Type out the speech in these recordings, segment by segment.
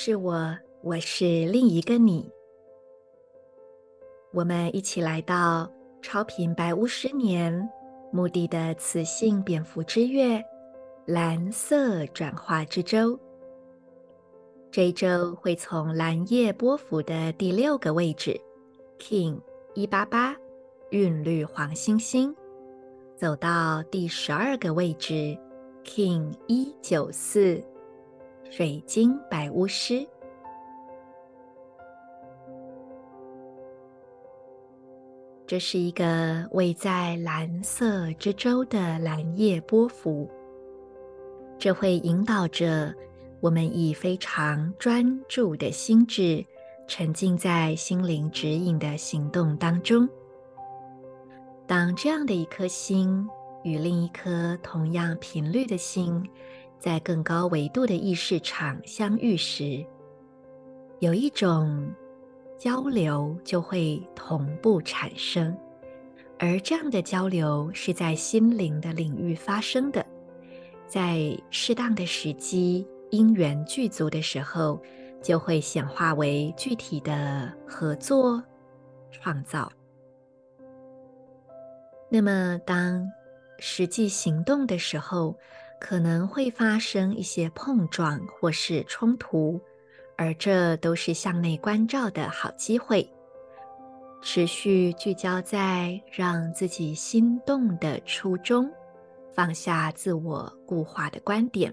是我，我是另一个你。我们一起来到超频白巫师年墓地的雌性蝙蝠之月。蓝色转化之周，这一周会从蓝夜波符的第六个位置 King 一八八韵律黄星星，走到第十二个位置 King 一九四水晶白巫师。这是一个位在蓝色之周的蓝夜波符。这会引导着我们以非常专注的心智，沉浸在心灵指引的行动当中。当这样的一颗心与另一颗同样频率的心，在更高维度的意识场相遇时，有一种交流就会同步产生，而这样的交流是在心灵的领域发生的。在适当的时机，因缘具足的时候，就会显化为具体的合作创造。那么，当实际行动的时候，可能会发生一些碰撞或是冲突，而这都是向内关照的好机会。持续聚焦在让自己心动的初衷。放下自我固化的观点，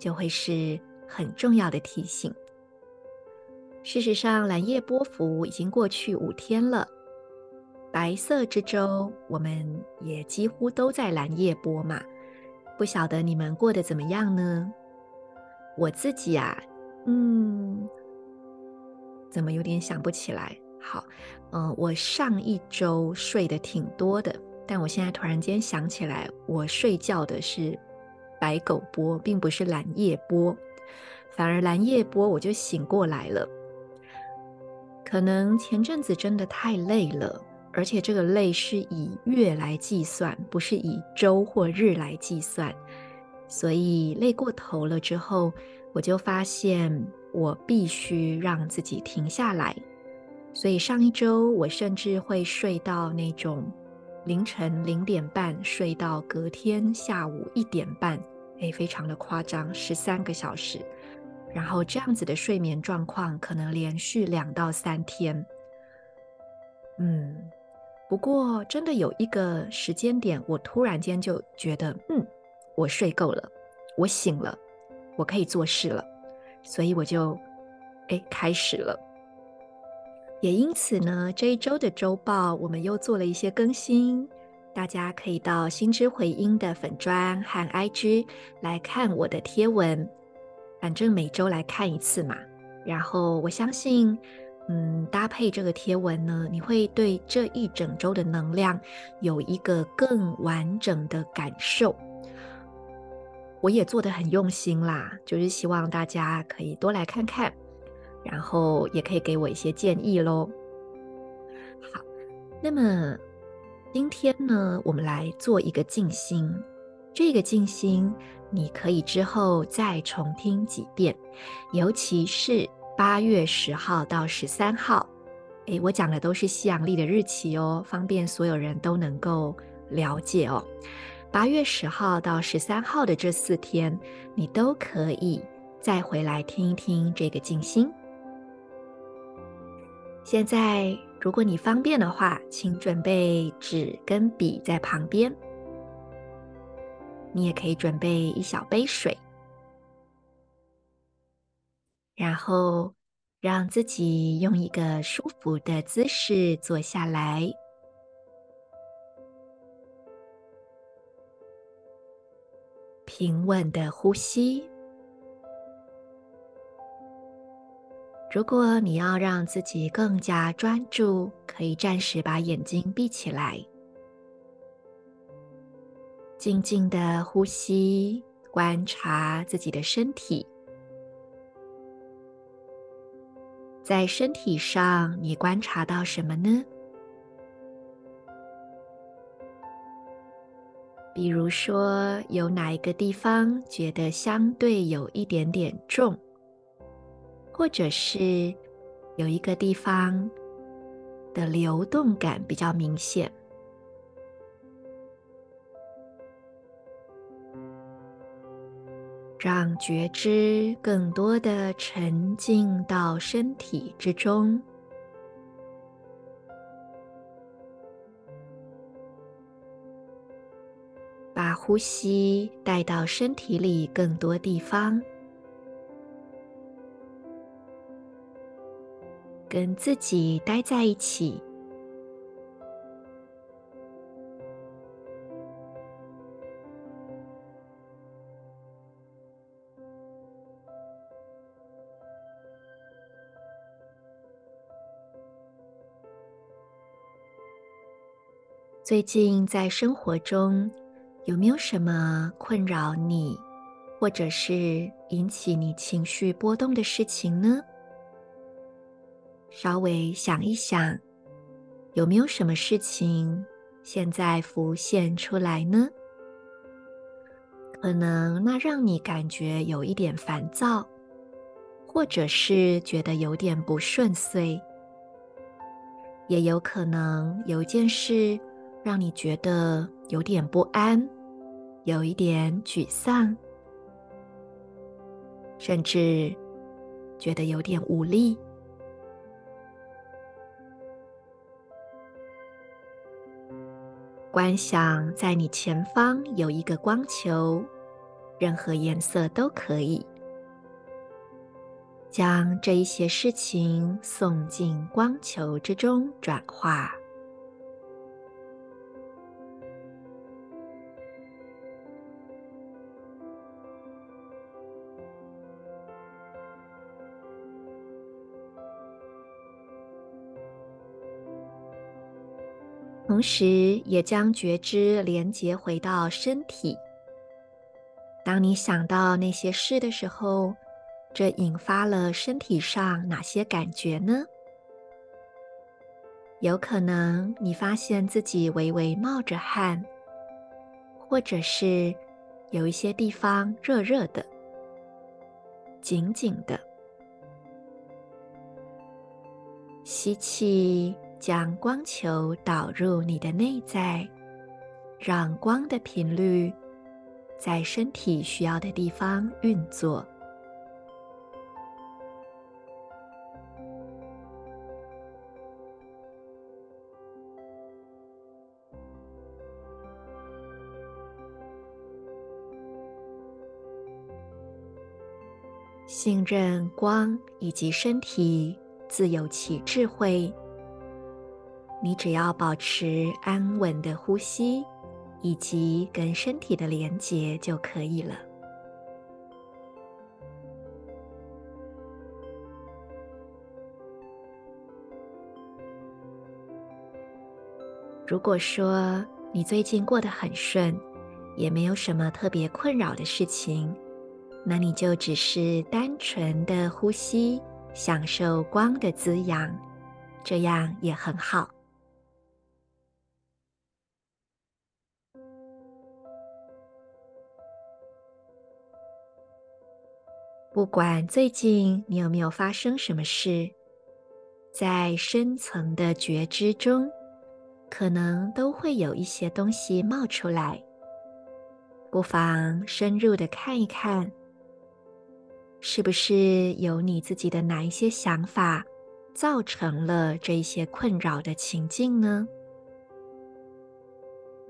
就会是很重要的提醒。事实上，蓝夜波符已经过去五天了，白色之舟我们也几乎都在蓝夜波嘛。不晓得你们过得怎么样呢？我自己啊，嗯，怎么有点想不起来？好，嗯，我上一周睡得挺多的。但我现在突然间想起来，我睡觉的是白狗波，并不是蓝夜波，反而蓝夜波我就醒过来了。可能前阵子真的太累了，而且这个累是以月来计算，不是以周或日来计算，所以累过头了之后，我就发现我必须让自己停下来。所以上一周我甚至会睡到那种。凌晨零点半睡到隔天下午一点半，诶，非常的夸张，十三个小时。然后这样子的睡眠状况可能连续两到三天。嗯，不过真的有一个时间点，我突然间就觉得，嗯，我睡够了，我醒了，我可以做事了，所以我就，诶，开始了。也因此呢，这一周的周报我们又做了一些更新，大家可以到心之回音的粉专和 IG 来看我的贴文，反正每周来看一次嘛。然后我相信，嗯，搭配这个贴文呢，你会对这一整周的能量有一个更完整的感受。我也做的很用心啦，就是希望大家可以多来看看。然后也可以给我一些建议喽。好，那么今天呢，我们来做一个静心。这个静心你可以之后再重听几遍，尤其是八月十号到十三号。诶，我讲的都是西洋历的日期哦，方便所有人都能够了解哦。八月十号到十三号的这四天，你都可以再回来听一听这个静心。现在，如果你方便的话，请准备纸跟笔在旁边。你也可以准备一小杯水，然后让自己用一个舒服的姿势坐下来，平稳的呼吸。如果你要让自己更加专注，可以暂时把眼睛闭起来，静静的呼吸，观察自己的身体。在身体上，你观察到什么呢？比如说，有哪一个地方觉得相对有一点点重？或者是有一个地方的流动感比较明显，让觉知更多的沉浸到身体之中，把呼吸带到身体里更多地方。跟自己待在一起，最近在生活中有没有什么困扰你，或者是引起你情绪波动的事情呢？稍微想一想，有没有什么事情现在浮现出来呢？可能那让你感觉有一点烦躁，或者是觉得有点不顺遂，也有可能有一件事让你觉得有点不安，有一点沮丧，甚至觉得有点无力。观想在你前方有一个光球，任何颜色都可以。将这一些事情送进光球之中转化。同时，也将觉知连接回到身体。当你想到那些事的时候，这引发了身体上哪些感觉呢？有可能你发现自己微微冒着汗，或者是有一些地方热热的、紧紧的。吸气。将光球导入你的内在，让光的频率在身体需要的地方运作。信任光以及身体自有其智慧。你只要保持安稳的呼吸，以及跟身体的连结就可以了。如果说你最近过得很顺，也没有什么特别困扰的事情，那你就只是单纯的呼吸，享受光的滋养，这样也很好。不管最近你有没有发生什么事，在深层的觉知中，可能都会有一些东西冒出来。不妨深入的看一看，是不是有你自己的哪一些想法，造成了这一些困扰的情境呢？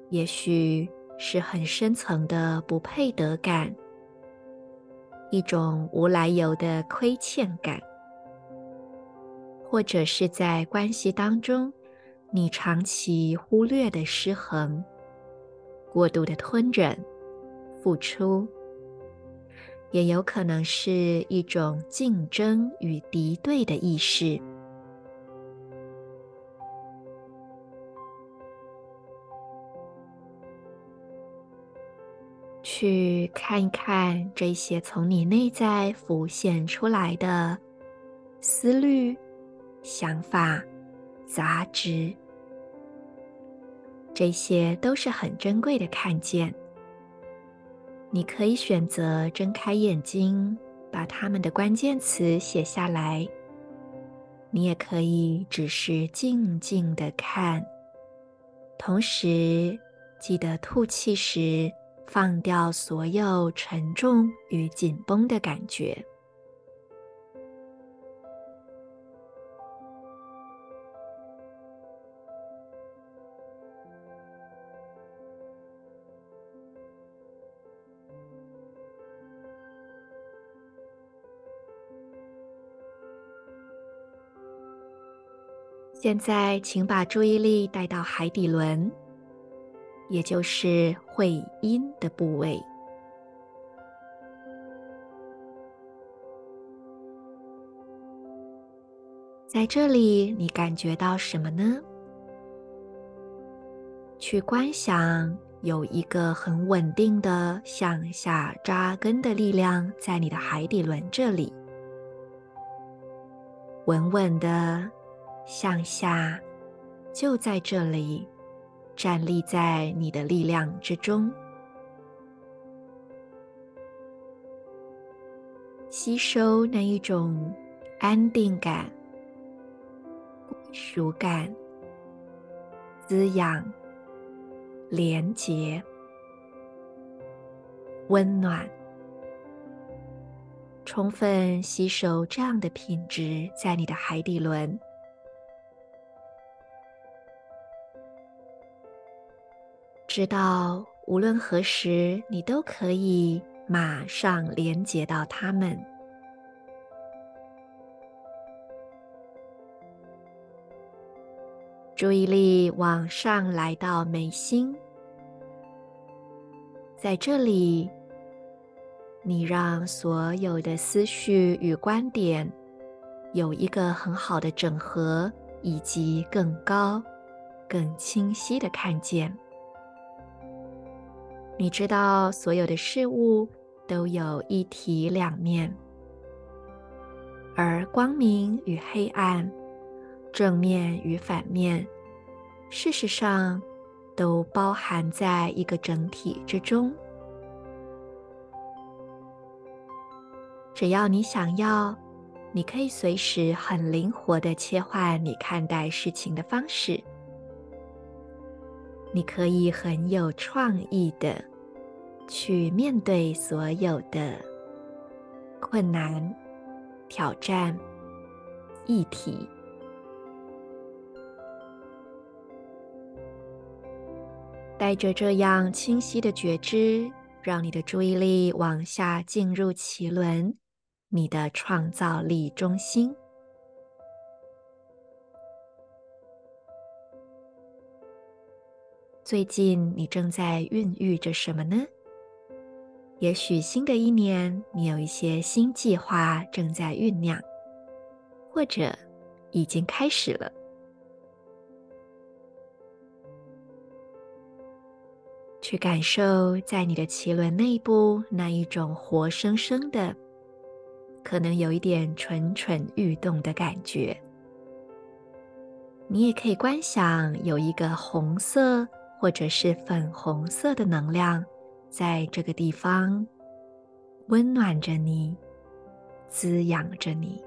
也许是很深层的不配得感。一种无来由的亏欠感，或者是在关系当中，你长期忽略的失衡，过度的吞忍、付出，也有可能是一种竞争与敌对的意识。去看一看这些从你内在浮现出来的思虑、想法、杂质，这些都是很珍贵的看见。你可以选择睁开眼睛，把他们的关键词写下来；你也可以只是静静的看，同时记得吐气时，放掉所有沉重与紧绷的感觉。现在，请把注意力带到海底轮。也就是会阴的部位，在这里你感觉到什么呢？去观想有一个很稳定的向下扎根的力量在你的海底轮这里，稳稳的向下，就在这里。站立在你的力量之中，吸收那一种安定感、归属感、滋养、连结、温暖，充分吸收这样的品质在你的海底轮。知道无论何时，你都可以马上连接到他们。注意力往上来到眉心，在这里，你让所有的思绪与观点有一个很好的整合，以及更高、更清晰的看见。你知道，所有的事物都有一体两面，而光明与黑暗、正面与反面，事实上都包含在一个整体之中。只要你想要，你可以随时很灵活地切换你看待事情的方式。你可以很有创意的去面对所有的困难、挑战、议题，带着这样清晰的觉知，让你的注意力往下进入脐轮，你的创造力中心。最近你正在孕育着什么呢？也许新的一年你有一些新计划正在酝酿，或者已经开始了。去感受在你的脐轮内部那一种活生生的，可能有一点蠢蠢欲动的感觉。你也可以观想有一个红色。或者是粉红色的能量，在这个地方温暖着你，滋养着你。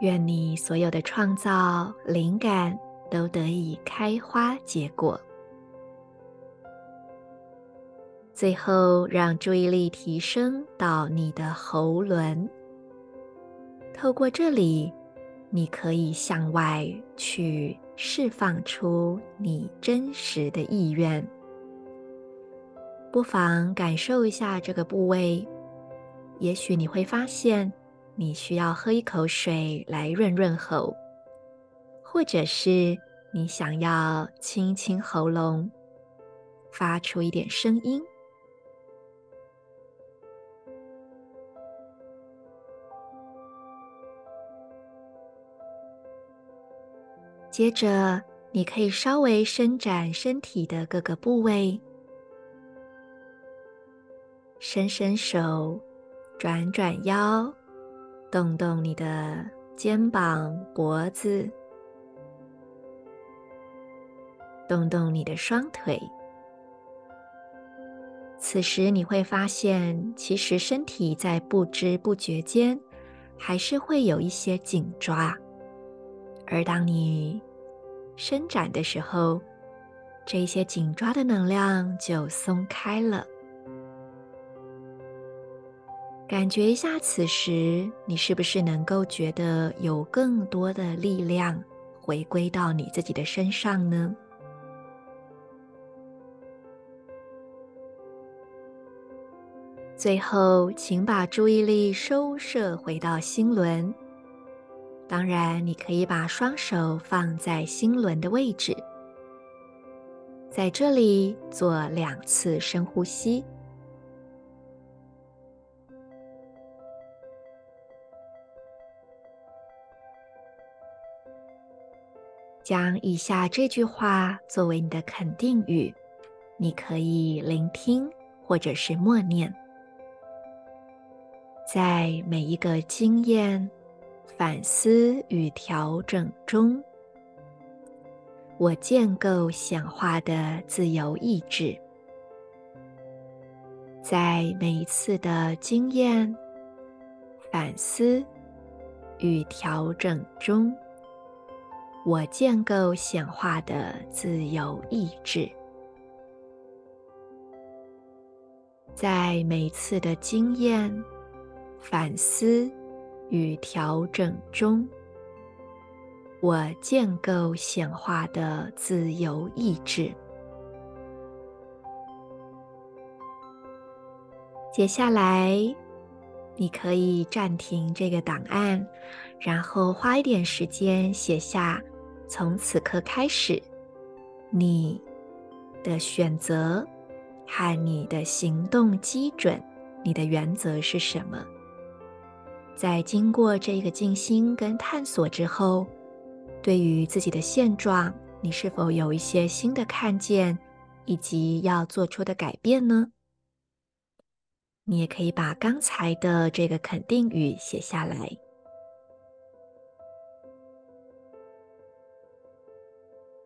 愿你所有的创造灵感都得以开花结果。最后，让注意力提升到你的喉轮。透过这里，你可以向外去释放出你真实的意愿，不妨感受一下这个部位，也许你会发现你需要喝一口水来润润喉，或者是你想要清清喉咙，发出一点声音。接着，你可以稍微伸展身体的各个部位，伸伸手，转转腰，动动你的肩膀、脖子，动动你的双腿。此时你会发现，其实身体在不知不觉间，还是会有一些紧抓，而当你伸展的时候，这些紧抓的能量就松开了。感觉一下，此时你是不是能够觉得有更多的力量回归到你自己的身上呢？最后，请把注意力收摄回到心轮。当然，你可以把双手放在心轮的位置，在这里做两次深呼吸，将以下这句话作为你的肯定语，你可以聆听或者是默念，在每一个经验。反思与调整中，我建构显化的自由意志。在每一次的经验、反思与调整中，我建构显化的自由意志。在每次的经验、反思。与调整中，我建构显化的自由意志。接下来，你可以暂停这个档案，然后花一点时间写下从此刻开始你的选择和你的行动基准，你的原则是什么？在经过这个静心跟探索之后，对于自己的现状，你是否有一些新的看见，以及要做出的改变呢？你也可以把刚才的这个肯定语写下来。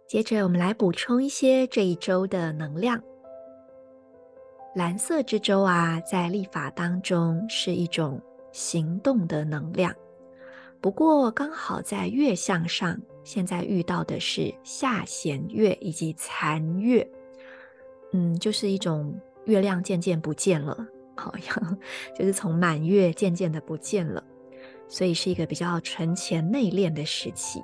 接着，我们来补充一些这一周的能量。蓝色之舟啊，在历法当中是一种。行动的能量，不过刚好在月相上，现在遇到的是下弦月以及残月，嗯，就是一种月亮渐渐不见了，好像就是从满月渐渐的不见了，所以是一个比较存钱内敛的时期。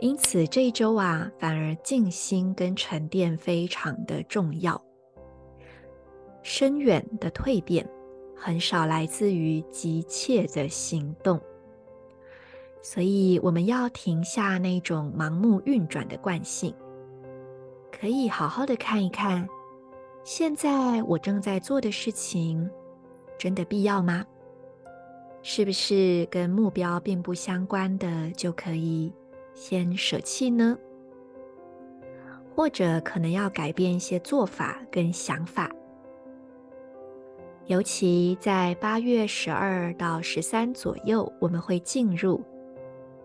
因此这一周啊，反而静心跟沉淀非常的重要，深远的蜕变。很少来自于急切的行动，所以我们要停下那种盲目运转的惯性，可以好好的看一看，现在我正在做的事情，真的必要吗？是不是跟目标并不相关的，就可以先舍弃呢？或者可能要改变一些做法跟想法。尤其在八月十二到十三左右，我们会进入。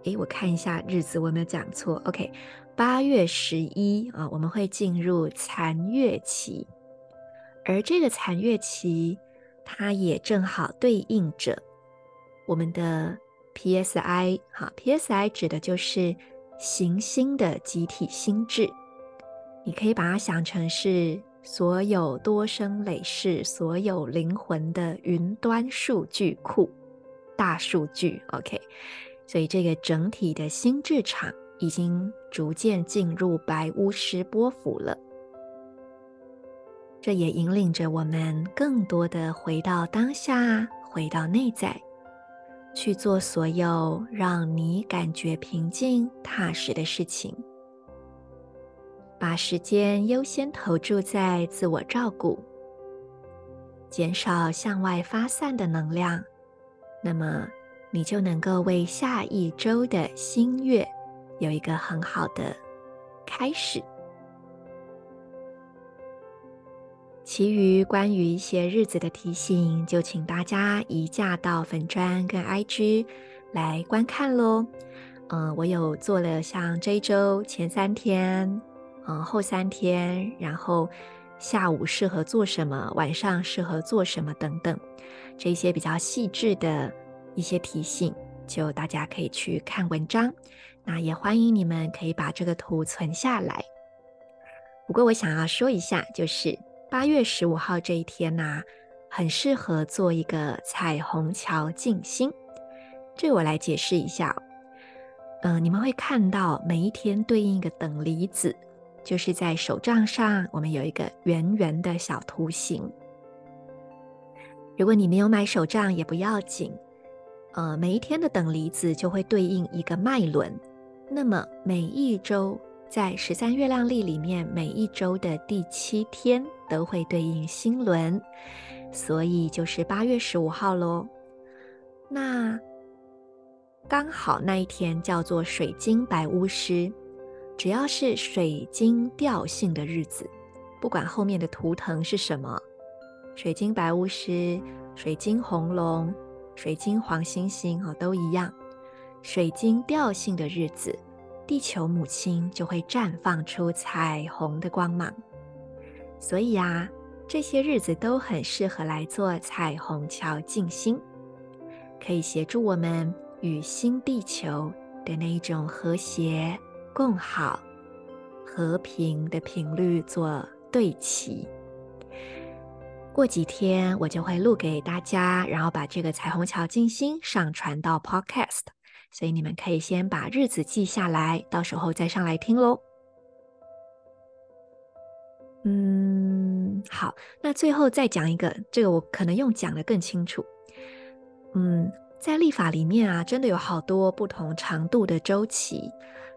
诶，我看一下日子，我有没有讲错？OK，八月十一啊，我们会进入残月期，而这个残月期，它也正好对应着我们的 PSI。哈，PSI 指的就是行星的集体心智，你可以把它想成是。所有多生累世、所有灵魂的云端数据库，大数据，OK。所以这个整体的心智场已经逐渐进入白巫师波幅了。这也引领着我们更多的回到当下，回到内在，去做所有让你感觉平静踏实的事情。把时间优先投注在自我照顾，减少向外发散的能量，那么你就能够为下一周的新月有一个很好的开始。其余关于一些日子的提醒，就请大家移驾到粉砖跟 IG 来观看喽。嗯、我有做了像这一周前三天。嗯，后三天，然后下午适合做什么，晚上适合做什么等等，这些比较细致的一些提醒，就大家可以去看文章。那也欢迎你们可以把这个图存下来。不过我想要说一下，就是八月十五号这一天呢、很适合做一个彩虹桥静心。这我来解释一下。嗯、你们会看到每一天对应一个等离子。就是在手账上，我们有一个圆圆的小图形。如果你没有买手账也不要紧，呃，每一天的等离子就会对应一个脉轮。那么每一周在十三月亮历里面，每一周的第七天都会对应星轮，所以就是八月十五号喽。那刚好那一天叫做水晶白巫师。只要是水晶调性的日子，不管后面的图腾是什么，水晶白巫师、水晶红龙、水晶黄星星哦，都一样。水晶调性的日子，地球母亲就会绽放出彩虹的光芒。所以啊，这些日子都很适合来做彩虹桥静心，可以协助我们与新地球的那一种和谐。共好、和平的频率做对齐。过几天我就会录给大家，然后把这个彩虹桥静心上传到 Podcast，所以你们可以先把日子记下来，到时候再上来听喽。嗯，好，那最后再讲一个，这个我可能用讲得更清楚。嗯，在历法里面啊，真的有好多不同长度的周期。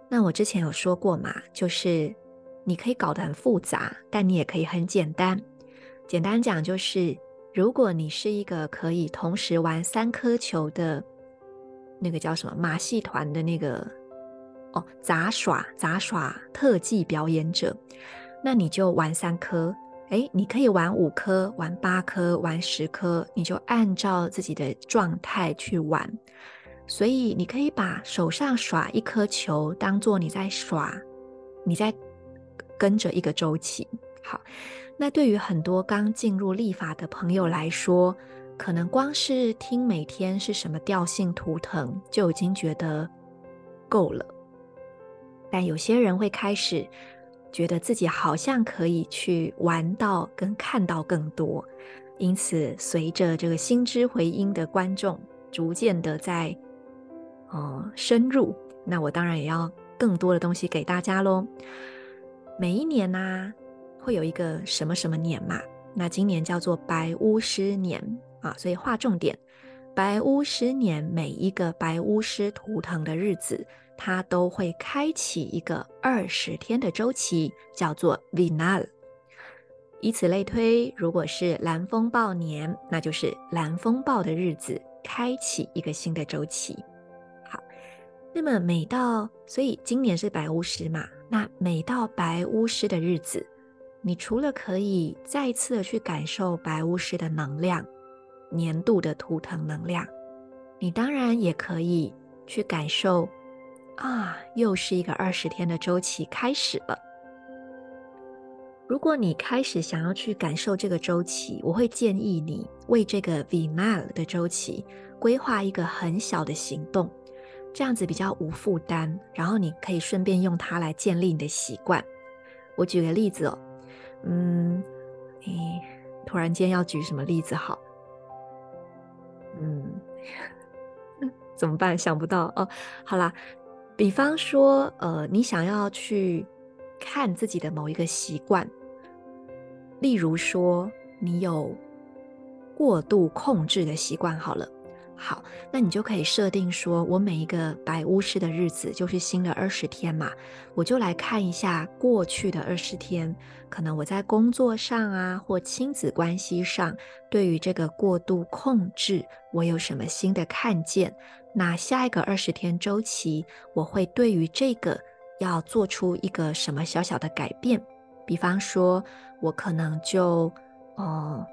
那我之前有说过嘛，就是你可以搞得很复杂，但你也可以很简单。简单讲就是，如果你是一个可以同时玩三颗球的，那个叫什么马戏团的那个哦，杂耍杂耍特技表演者，那你就玩三颗。诶，你可以玩五颗、玩八颗、玩十颗，你就按照自己的状态去玩。所以你可以把手上耍一颗球当做你在耍，你在跟着一个周期。好，那对于很多刚进入历法的朋友来说，可能光是听每天是什么调性图腾就已经觉得够了。但有些人会开始觉得自己好像可以去玩到跟看到更多，因此随着这个心之回音的观众逐渐的在。哦、深入，那我当然也要更多的东西给大家喽。每一年呢、会有一个什么什么年嘛？那今年叫做白巫师年啊，所以划重点，白巫师年每一个白巫师图腾的日子，它都会开启一个二十天的周期，叫做 Vinal。以此类推，如果是蓝风暴年，那就是蓝风暴的日子，开启一个新的周期。那么每到，所以今年是白巫师嘛，那每到白巫师的日子，你除了可以再次的去感受白巫师的能量，年度的图腾能量，你当然也可以去感受，啊，又是一个二十天的周期开始了。如果你开始想要去感受这个周期，我会建议你为这个 Vinal 的周期规划一个很小的行动。这样子比较无负担，然后你可以顺便用它来建立你的习惯。我举个例子哦，嗯，诶，突然间要举什么例子好？嗯，怎么办？想不到哦。好啦，比方说，呃，你想要去看自己的某一个习惯，例如说，你有过度控制的习惯，好了。好，那你就可以设定说，我每一个白巫师的日子就是新的二十天嘛，我就来看一下过去的二十天，可能我在工作上啊，或亲子关系上，对于这个过度控制，我有什么新的看见？那下一个二十天周期，我会对于这个要做出一个什么小小的改变？比方说，我可能就，呃，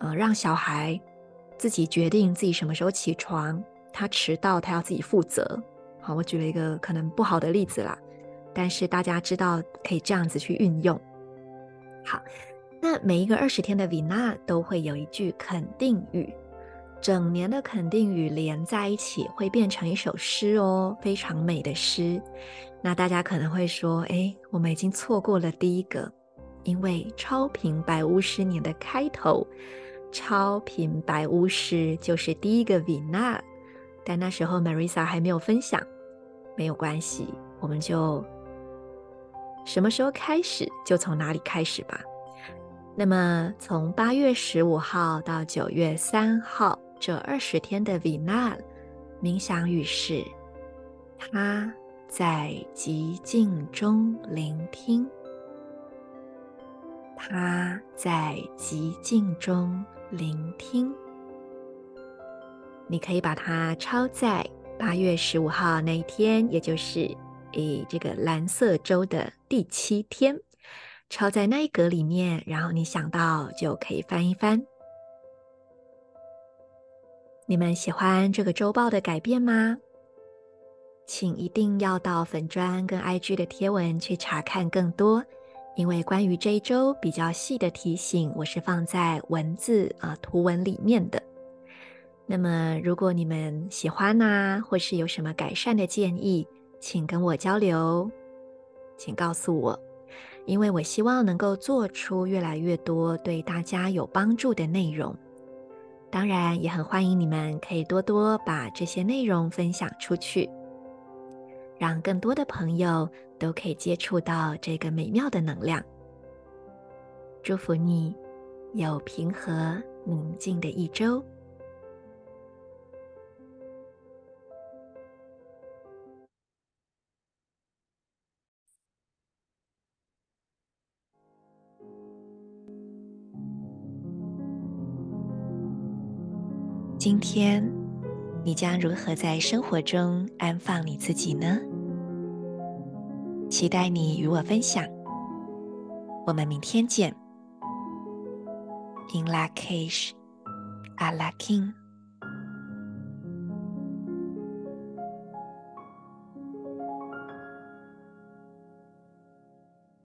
呃，让小孩。自己决定自己什么时候起床，他迟到他要自己负责。好，我举了一个可能不好的例子啦，但是大家知道可以这样子去运用。好，那每一个二十天的 Vina 都会有一句肯定语，整年的肯定语连在一起会变成一首诗哦，非常美的诗。那大家可能会说，诶，我们已经错过了第一个，因为超频白巫师年的开头。超频白巫师就是第一个 Vina，但那时候 Marisa 还没有分享，没有关系，我们就什么时候开始就从哪里开始吧。那么从八月十五号到九月三号这二十天的 Vina 冥想语是：他在寂静中聆听，他在寂静中。聆听，你可以把它抄在八月十五号那一天，也就是诶这个蓝色周的第七天，抄在那一格里面。然后你想到就可以翻一翻。你们喜欢这个周报的改变吗？请一定要到粉砖跟 IG 的贴文去查看更多。因为关于这一周比较细的提醒，我是放在文字啊图文里面的。那么，如果你们喜欢啊，或是有什么改善的建议，请跟我交流，请告诉我，因为我希望能够做出越来越多对大家有帮助的内容。当然，也很欢迎你们可以多多把这些内容分享出去。让更多的朋友都可以接触到这个美妙的能量。祝福你有平和宁静的一周。今天。你将如何在生活中安放你自己呢？期待你与我分享。我们明天见。In Lakish, Ala K'in